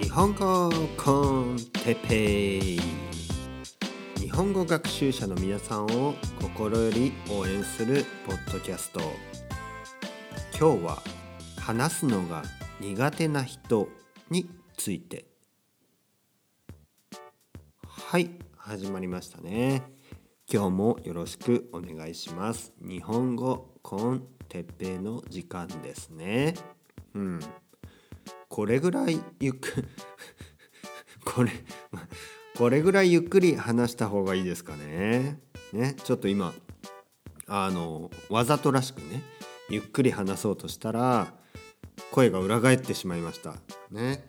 日本語コンテペイ日本語学習者の皆さんを心より応援するポッドキャスト。今日は話すのが苦手な人について。はい始まりましたね。今日もよろしくお願いします。日本語コンテペイの時間ですね。うん。これぐらいゆっく これこれぐらいゆっくり話した方がいいですかね。ねちょっと今あのわざとらしくねゆっくり話そうとしたら声が裏返ってしまいました。ね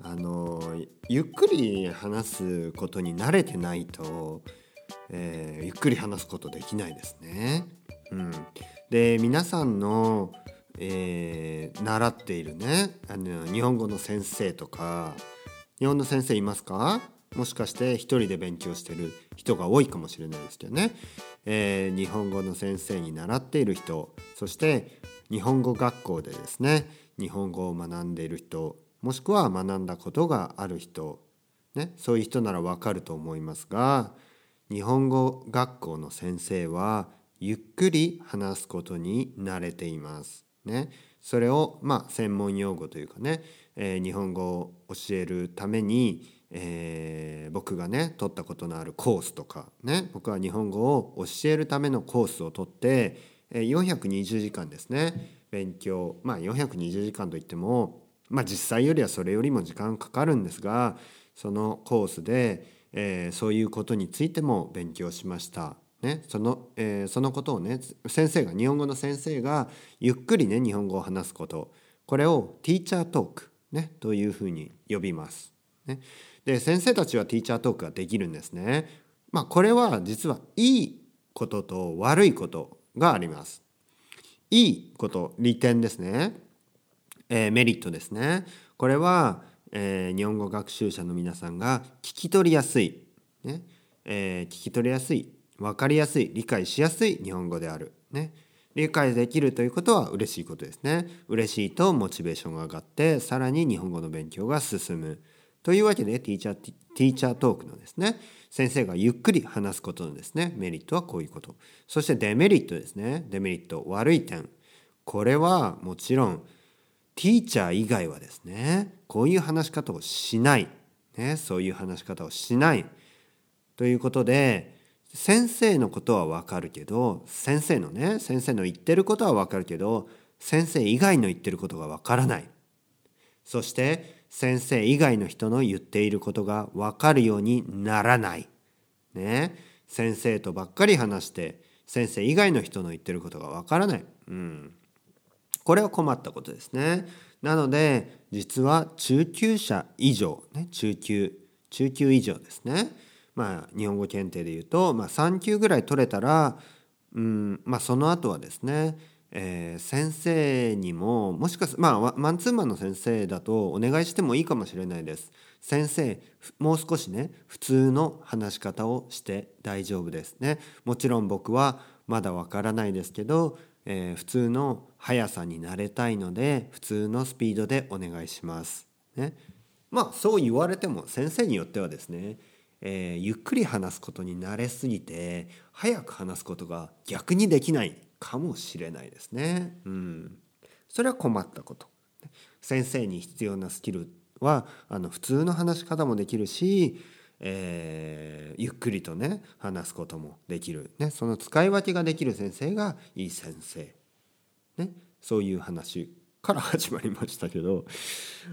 あのゆっくり話すことに慣れてないと、えー、ゆっくり話すことできないですね。うん、で皆さんのえー、習っているね。あの日本語の先生とか。日本の先生いますか？もしかして一人で勉強してる人が多いかもしれないですけどね、えー、日本語の先生に習っている人。そして日本語学校でですね。日本語を学んでいる人。もしくは学んだことがある人、ね、そういう人ならわかると思いますが日本語学校の先生はゆっくり話すことに慣れています。ね、それをまあ専門用語というかね、えー、日本語を教えるために、えー、僕がね取ったことのあるコースとかね。僕は日本語を教えるためのコースを取って、えー、420時間ですね。勉強。まあ420時間といってもまあ実際よりはそれよりも時間かかるんですがそのコースで、えー、そういうことについても勉強しました。ね、その、えー、そのことをね先生が日本語の先生がゆっくりね日本語を話すことこれをティーチャートーク、ね、というふうに呼びます。ね、で先生たちはティーチャートークができるんですね。まあこれは実はいいことと悪いことがあります。いいこと利点ですね、えー、メリットですね。これは、えー、日本語学習者の皆さんが聞き取りやすい、ねえー、聞き取りやすい分かりやすい理解しやすい日本語である。ね、理解できるということは嬉しいことですね。嬉しいとモチベーションが上がってさらに日本語の勉強が進む。というわけでティーチャーティーチャートークのですね。先生がゆっくり話すことのですねメリットはこういうこと。そしてデメリットですね。デメリット悪い点。これはもちろんティーチャー以外はですねこういう話し方をしない、ね、そういう話し方をしない。ということで先生のことはわかるけど先生のね先生の言ってることはわかるけど先生以外の言ってることがわからない。そして先生以外の人の言っていることがわかるようにならない。ね。先生とばっかり話して先生以外の人の言ってることがわからない、うん、これは困ったことですね。なので実は中級者以上、ね、中級中級以上ですね。まあ、日本語検定でいうと、まあ、3級ぐらい取れたら、うんまあ、その後はですね、えー、先生にももしかすまあマンツーマンの先生だとお願いしてもいいかもしれないです。先生もう少しね普通の話し方をして大丈夫ですね。もちろん僕はまだわからないですけど、えー、普通の速さになれたいので普通のスピードでお願いします。ね、まあそう言われても先生によってはですねえー、ゆっくり話すことに慣れすぎて早く話すことが逆にできないかもしれないですね。うん、それは困ったこと。先生に必要なスキルはあの普通の話し方もできるし、えー、ゆっくりとね話すこともできる、ね、その使い分けができる先生がいい先生、ね、そういう話から始まりましたけど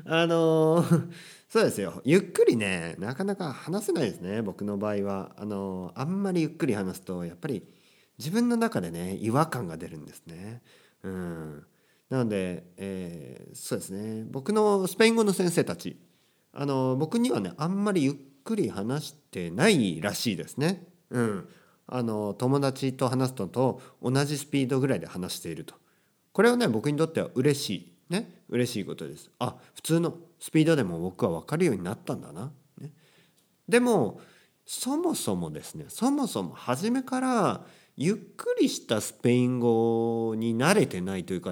あのーそうですよゆっくりねなかなか話せないですね僕の場合はあのあんまりゆっくり話すとやっぱり自分の中でね違和感が出るんですね。うん、なので、えー、そうですね僕のスペイン語の先生たちあの僕にはねあんまりゆっくり話してないらしいですね。うん、あの友達と話すのと同じスピードぐらいで話していると。これはね僕にとっては嬉しいね嬉しいことです。あ普通のスピードでも僕は分かるようになったんだな。ね、でもそもそもですねそもそも初めからゆっくりしたスペイン語に慣れてないというか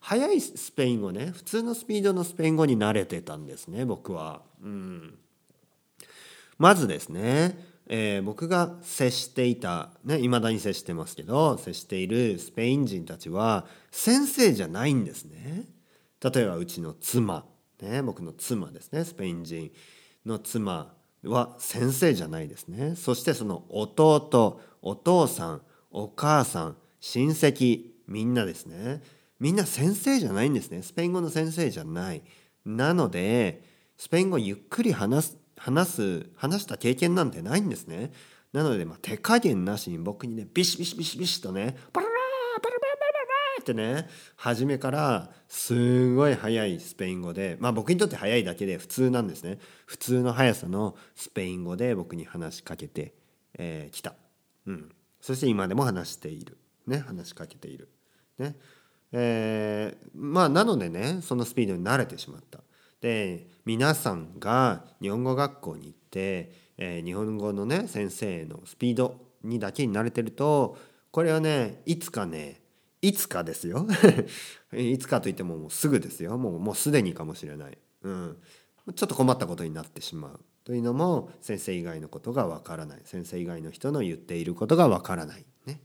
速いスペイン語ね普通のスピードのスペイン語に慣れてたんですね僕は。うん、まずですね、えー、僕が接していたね未だに接してますけど接しているスペイン人たちは先生じゃないんですね。例えばうちの妻、ね、僕の妻ですねスペイン人の妻は先生じゃないですね。そしてその弟お父さんお母さん親戚みんなですね。みんな先生じゃないんですね。スペイン語の先生じゃない。なのでスペイン語ゆっくり話す話す話した経験なんてないんですね。なので、まあ、手加減なしに僕にねビシビシビシビシとねパラってね初めからすごい速いスペイン語でまあ僕にとって速いだけで普通なんですね。普通の速さのスペイン語で僕に話しかけてき、えー、た、うん、そして今でも話している。ね話しかけている。ね。えー、まあなのでねそのスピードに慣れてしまった。で皆さんが日本語学校に行って、えー、日本語のね先生のスピードにだけに慣れてるとこれはねいつかねいつかですよ。いつかといってももうすぐですよ。もうもうすでにかもしれない、うん、ちょっと困ったことになってしまうというのも先生以外のことがわからない。先生以外の人の言っていることがわからない、ね、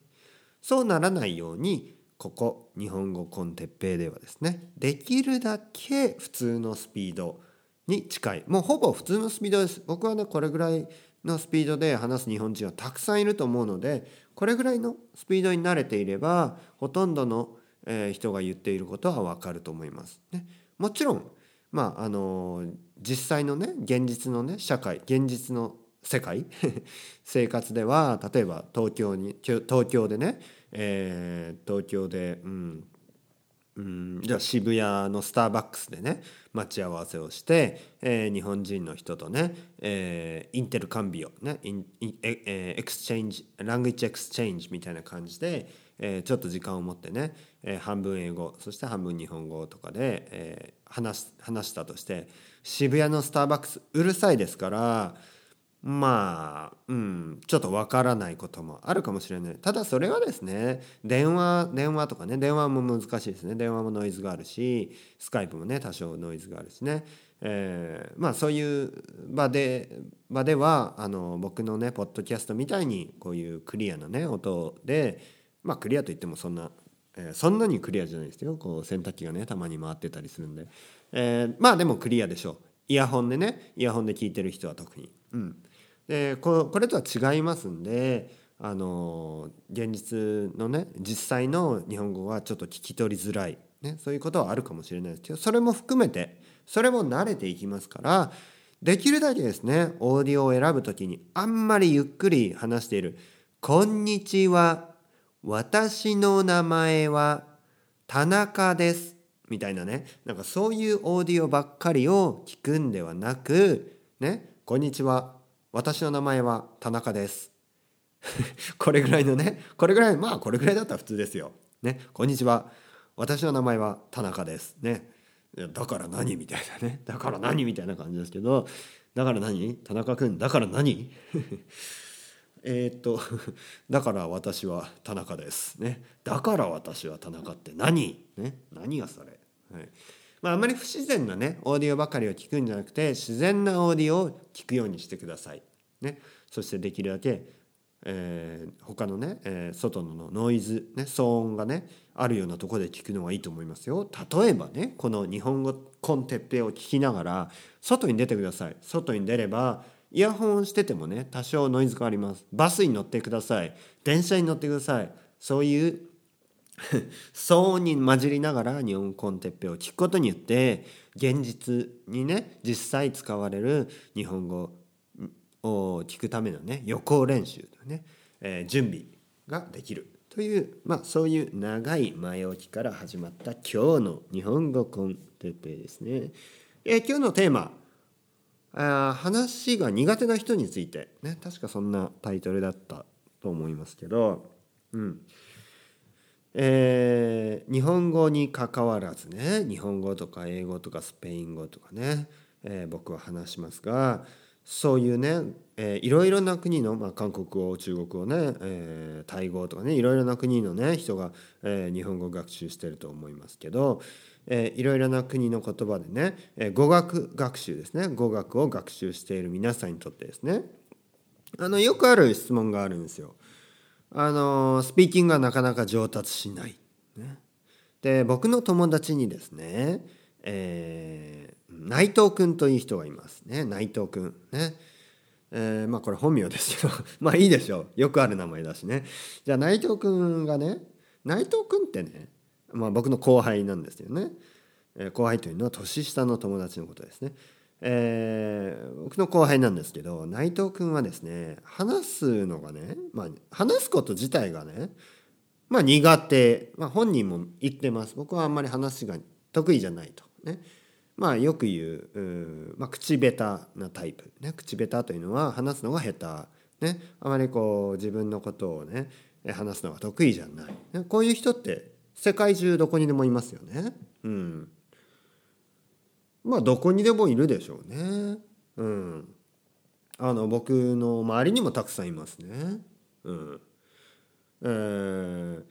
そうならないようにここ日本語コンテッペイではですねできるだけ普通のスピードに近い。もうほぼ普通のスピードです。僕はねこれぐらいのスピードで話す日本人はたくさんいると思うのでこれぐらいのスピードに慣れていればほとんどの、え人が言っていることはわかると思います。ね、もちろんまああの実際のね現実のね社会現実の世界 生活では例えば東京に東京でね、えー、東京で、うん、うん、じゃあ渋谷のスターバックスでね待ち合わせをして、えー、日本人の人とね、えー、 intercambio、ね、インえ exchange language exchange みたいな感じで、えー、ちょっと時間を持ってね、えー、半分英語そして半分日本語とかで、えー、話話したとして渋谷のスターバックスうるさいですからまあ、うん、ちょっとわからないこともあるかもしれない。ただそれはですね、電話、電話とかね、電話も難しいですね。電話もノイズがあるし、スカイプもね、多少ノイズがあるしね。えー、まあそういう場で、場では、あの、僕のね、ポッドキャストみたいに、こういうクリアなね、音で、まあクリアといってもそんな、えー、そんなにクリアじゃないですよ。こう洗濯機がね、たまに回ってたりするんで。えー、まあでもクリアでしょう。イヤホンでね、イヤホンで聞いてる人は特に。うん。でこれとは違いますんであの現実のね実際の日本語はちょっと聞き取りづらい、ね、そういうことはあるかもしれないですけどそれも含めてそれも慣れていきますからできるだけですねオーディオを選ぶ時にあんまりゆっくり話している「こんにちは私の名前は田中です」みたいなねなんかそういうオーディオばっかりを聞くんではなく「ねこんにちは私の名前は田中です。これぐらいのねこれぐらいまあこれぐらいだったら普通ですよ。ねこんにちは。私の名前は田中です。ね。だから何？みたいなね。だから何？みたいな感じですけど。だから何？田中君だから何？えっとだから私は田中です。ね。だから私は田中って何？ね。何がそれ？はい。まあ、あまり不自然なねオーディオばかりを聞くんじゃなくて自然なオーディオを聞くようにしてください。ね、そしてできるだけ、えー、他のね、えー、外のノイズ、ね、騒音がねあるようなとこで聞くのがいいと思いますよ。例えばねこの日本語コンテッペを聞きながら外に出てください。外に出ればイヤホンをしててもね多少ノイズがあります。バスに乗ってください。電車に乗ってください。そういう 騒音に混じりながら日本コンテッペを聞くことによって現実にね実際使われる日本語を聞くためのね予行練習とね、えー、準備ができるという、まあ、そういう長い前置きから始まった今日の日本語コンテッペですね。えー、今日のテーマあ話が苦手な人についてね確かそんなタイトルだったと思いますけど、うん、えー、日本語にかかわらずね日本語とか英語とかスペイン語とかね、えー、僕は話しますがそういうね、えー、いろいろな国の、まあ、韓国語中国語ね、えー、タイ語とかねいろいろな国のね人が、えー、日本語学習してると思いますけど、えー、いろいろな国の言葉でね、えー、語学学習ですね語学を学習している皆さんにとってですねあのよくある質問があるんですよ。あのスピーキングがなかなか上達しない。ね、で僕の友達にですね、えー、内藤君という人がいますね。内藤君ね。えー、まあこれ本名ですけど まあいいでしょう。よくある名前だしね。じゃあ内藤君がね内藤君ってね、まあ、僕の後輩なんですよね、えー、後輩というのは年下の友達のことですね。えー、僕の後輩なんですけど内藤君はですね話すのがね、まあ、話すこと自体がねまあ苦手、まあ、本人も言ってます。僕はあんまり話が得意じゃないと。ね。まあよく言うまあ、口下手なタイプ、ね、口下手というのは話すのが下手、ね、あまりこう自分のことをね話すのが得意じゃない、ね、こういう人って世界中どこにでもいますよね。うんまあどこにでもいるでしょうね。うん。あの僕の周りにもたくさんいますね。うん。えー、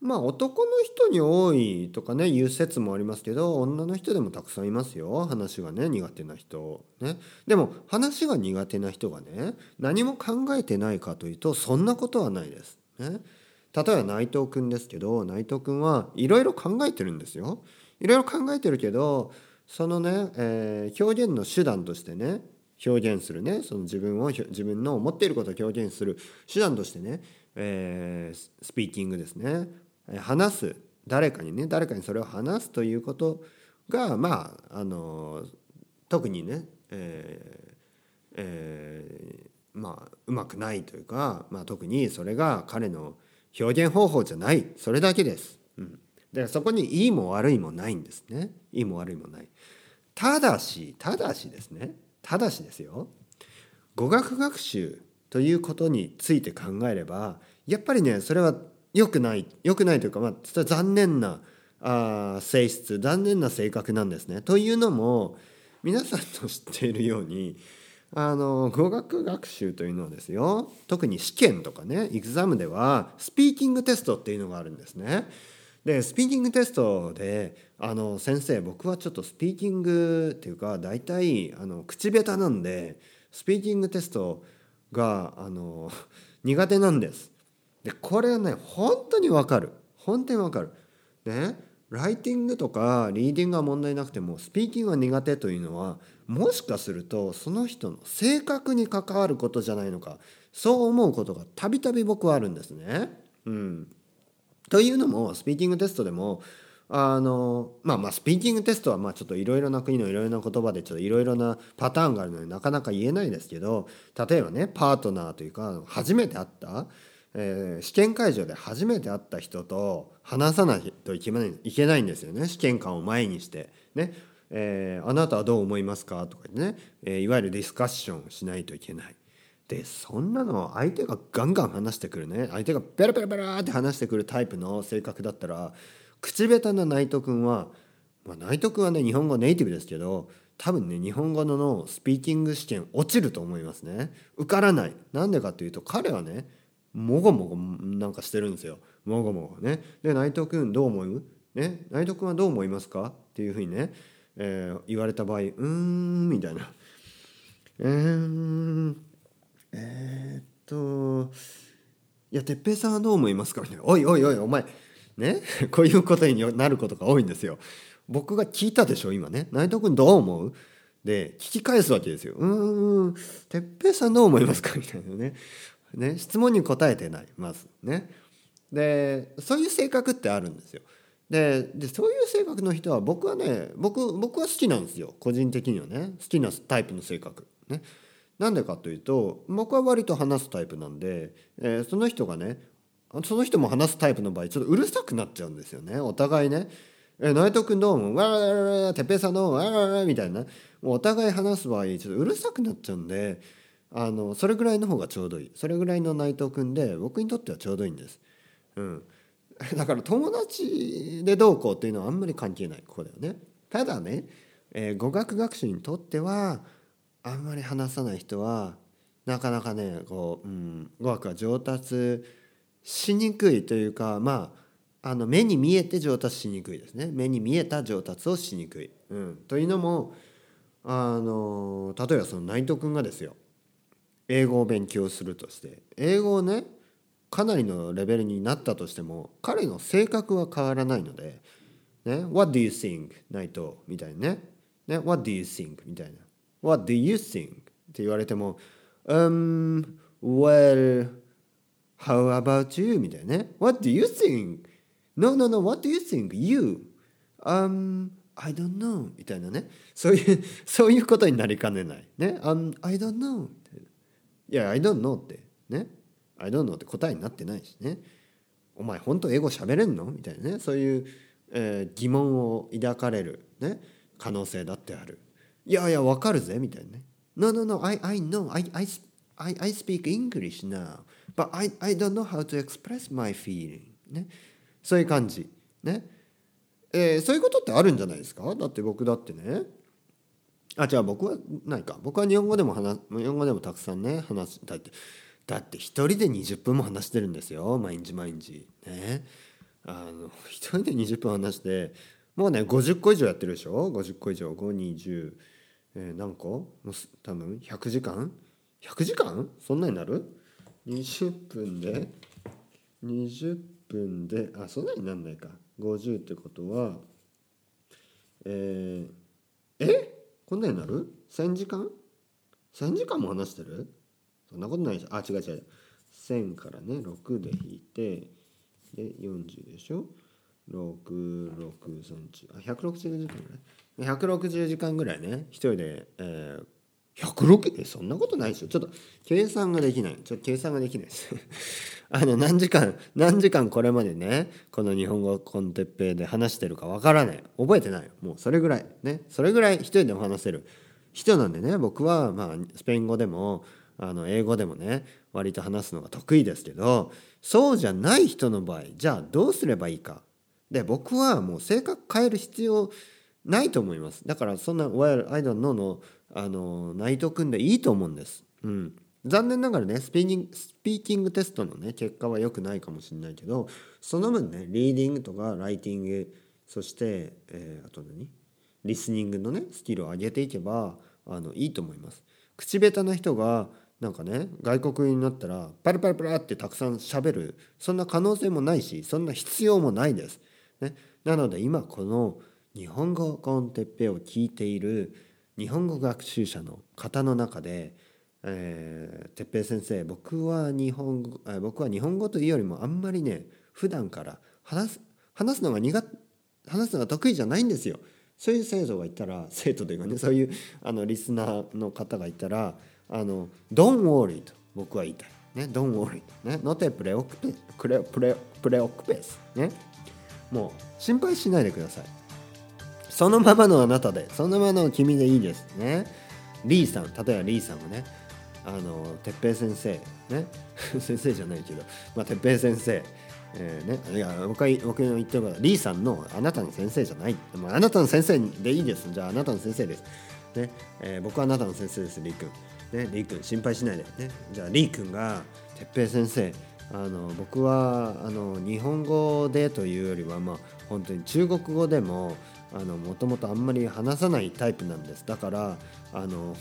まあ男の人に多いとかね言う説もありますけど女の人でもたくさんいますよ。話がね苦手な人。ね。でも話が苦手な人がね何も考えてないかというとそんなことはないです。ね、例えば内藤君ですけど内藤君はいろいろ考えてるんですよ。いろいろ考えてるけどそのね、えー、表現の手段としてね表現するねその自分を自分の思っていることを表現する手段としてね、えー、スピーキングですね。話す誰かにね誰かにそれを話すということがまああの特にね、えーえー、まあうまくないというか、まあ、特にそれが彼の表現方法じゃない。それだけです。うん。でそこにいいも悪いもないんですね。いいも悪いもない。ただしただしですね。ただしですよ。語学学習ということについて考えればやっぱりねそれは良くない良くないというかまあ残念なあ性質残念な性格なんですね。というのも皆さんの知っているようにあの語学学習というのはですよ特に試験とかねエグザムではスピーキングテストっていうのがあるんですね。でスピーキングテストであの先生僕はちょっとスピーキングっていうか大体あの口下手なんでスピーキングテストがあの苦手なんです。でこれはね本当にわかる本当にわかる。ねライティングとかリーディングは問題なくてもスピーキングが苦手というのはもしかするとその人の性格に関わることじゃないのかそう思うことがたびたび僕はあるんですね。うん、というのもスピーキングテストでもあのまあまあスピーキングテストはまあちょっといろいろな国のいろいろな言葉でちょっといろいろなパターンがあるのでなかなか言えないですけど例えばねパートナーというか初めて会った、えー、試験会場で初めて会った人と話さないといけないいけないんですよね。試験官を前にして。ね、えー、あなたはどう思いますか？とかね、えー、いわゆるディスカッションしないといけない。でそんなの相手がガンガン話してくるね。相手がペラペラペラって話してくるタイプの性格だったら口下手な内藤君は、まあ、内藤君はね日本語ネイティブですけど多分ね日本語のスピーキング試験落ちると思いますね。受からない。なんでかっていうと彼はねもごもごなんかしてるんですよ。もごもごね。で内藤君どう思う？ね？内藤君はどう思いますか？っていうふうにね、えー、言われた場合うーんみたいな。うーんえー、っといや哲平さんはどう思いますか？みたいな「おいおいおいお前。ね？こういうことになることが多いんですよ。僕が聞いたでしょ今ね。内藤君どう思う？で聞き返すわけですよ。うーん哲平さんどう思いますか？みたいなね。ね質問に答えてないまずね。でそういう性格ってあるんですよ。でそういう性格の人は僕はね僕僕は好きなんですよ。個人的にはね。好きなタイプの性格。ね。なんでかというと僕は割と話すタイプなんで、えー、その人がねその人も話すタイプの場合ちょっとうるさくなっちゃうんですよね。お互いね「え内藤君どうもわらわらわてっぺいさんどうもわらわら」みたいな。もうお互い話す場合ちょっとうるさくなっちゃうんであのそれぐらいの方がちょうどいいそれぐらいの内藤君で僕にとってはちょうどいいんです。うん、だから友達でどうこうっていうのはあんまり関係ないここだよね。ただね、えー、語学学習にとってはあんまり話さない人はなかなかねこう、うん、語学が上達しにくいというかまああの目に見えて上達しにくいですね目に見えた上達をしにくい。うん、というのもあの例えばその内藤君がですよ英語を勉強するとして英語をねかなりのレベルになったとしても彼の性格は変わらないので「ね、What do you think?」内藤みたいにねね「What do you think?」みたいな「What do you think?」って言われても「Um well how about you?」みたいなね「What do you think?」No, no, no, what do you think? You? Um, I don't know. みたいなね。そういう、そういうことになりかねない。ね。Um, I don't know. いや、I don't know って。ね。I don't know って答えになってないしね。お前本当英語喋れんの？みたいなね。そういう、えー、疑問を抱かれる、ね、可能性だってある。いやいや、わかるぜみたいなね。No, no, no, I, I know. I, I, I, I speak English now. But I, I don't know how to express my feeling. ね。そういう感じ。ね。えー、そういうことってあるんじゃないですか？だって僕だってね。あ、じゃあ僕はないか。僕は日本語でも話、日本語でもたくさんね、話したいって。だって一人で20分も話してるんですよ。毎日毎日。ね。あの一人で20分話してもうね50個以上やってるでしょ？50個以上。520、えー、何個？もう多分100時間？100時間？そんなになる ?20 分で20分であそんなになんないか。50ってことはえー、え？こんなになる ?1000 時間 ?1000 時間も話してる？そんなことないでしょあ違う違う。1000からね6で引いてで40でしょ？663あ160時間ぐらい？160時間ぐらいね。一人で、えー、106そんなことないでしょちょっと計算ができない。ちょっと計算ができないです。あの何時間何時間これまでねこの日本語コンテッペイで話してるかわからない。覚えてないもうそれぐらい。ね。それぐらい一人でも話せる。人なんでね僕はまあスペイン語でもあの英語でもね割と話すのが得意ですけどそうじゃない人の場合じゃあどうすればいいか。で僕はもう性格変える必要ないと思いますだからそんな「Well I don't know の」あのナイト組んでいいと思うんです。うん、残念ながらねスピーキングスピーキングテストのね結果は良くないかもしれないけどその分ねリーディングとかライティングそして、えー、あと何？リスニングのねスキルを上げていけばあのいいと思います。口下手な人がなんかね外国になったらパラパラパラってたくさんしゃべるそんな可能性もないしそんな必要もないです。ね、なので今この日本語コンテッペを聞いている日本語学習者の方の中で、えー、哲平先生僕は日本語僕は日本語というよりもあんまりね普段から話す話すのが苦話すのが得意じゃないんですよ。そういう生徒がいたら生徒というかねそういうあのリスナーの方がいたらあの Don't worry と僕は言いたい。ね、Don't worry ね、Not a プレオクペプレプレプレオクペスね。もう心配しないでください。そのままのあなたで、そのままの君でいいですね。リーさん、例えばリーさんはね、あの、哲平先生、ね、先生じゃないけど、まあ、哲平先生、えーね、いや僕は僕の言ってるからリーさんのあなたの先生じゃない、まあ、あなたの先生でいいです。じゃああなたの先生です、ね。えー、僕はあなたの先生ですリー君。ね、リー君心配しないで、ね、じゃあリー君が哲平先生あの僕はあの日本語でというよりはまあ本当に中国語でももともとあんまり話さないタイプなんです。だからあの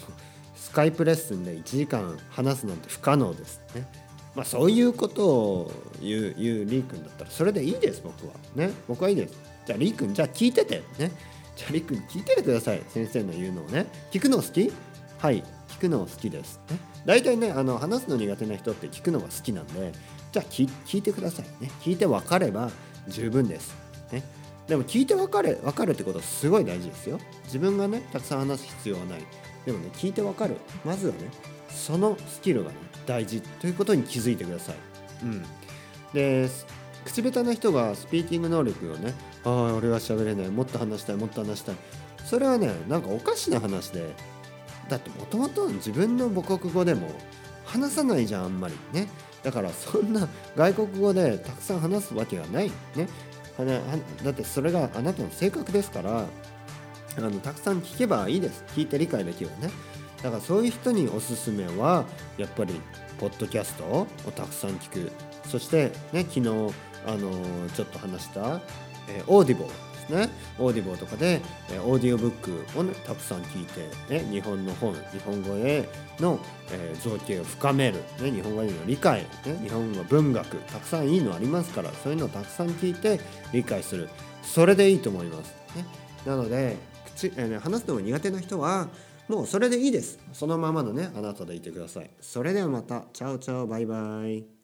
スカイプレッスンで1時間話すなんて不可能ですね。まあ、そういうことを言う言うリー君だったらそれでいいです僕は。ね。僕はいいです。じゃあリー君じゃあ聞いててね。じゃあリー君聞いててください。先生の言うのをね。聞くの好き？はい。聞くの好きです、ね、大体ねあの話すの苦手な人って聞くのが好きなんでじゃあ聞いてください。ね。聞いて分かれば十分です、ね、でも聞いて分かれ分かるってことはすごい大事ですよ。自分がねたくさん話す必要はない。でもね聞いて分かる。まずはねそのスキルがね大事ということに気づいてください、うん、で口下手な人がスピーキング能力をねああ俺は喋れない。もっと話したいもっと話したい。それはねなんかおかしな話でだってもともと自分の母国語でも話さないじゃんあんまり。ね。だからそんな外国語でたくさん話すわけがない。ね。だってそれがあなたの性格ですからあのたくさん聞けばいいです。聞いて理解できるね。だからそういう人におすすめはやっぱりポッドキャストをたくさん聞く。そしてね昨日あのちょっと話した、えー、 Audible ですね Audible とかで、オーディオブックをねたくさん聞いて、ね、日本の本日本語への、えー、造詣を深める、ね、日本語への理解、ね、日本語文学たくさんいいのありますからそういうのをたくさん聞いて理解する。それでいいと思います。ね、なので口、えー、話すのが苦手な人はもうそれでいいです。そのままのねあなたでいてください。それではまた。チャオチャオバイバイ。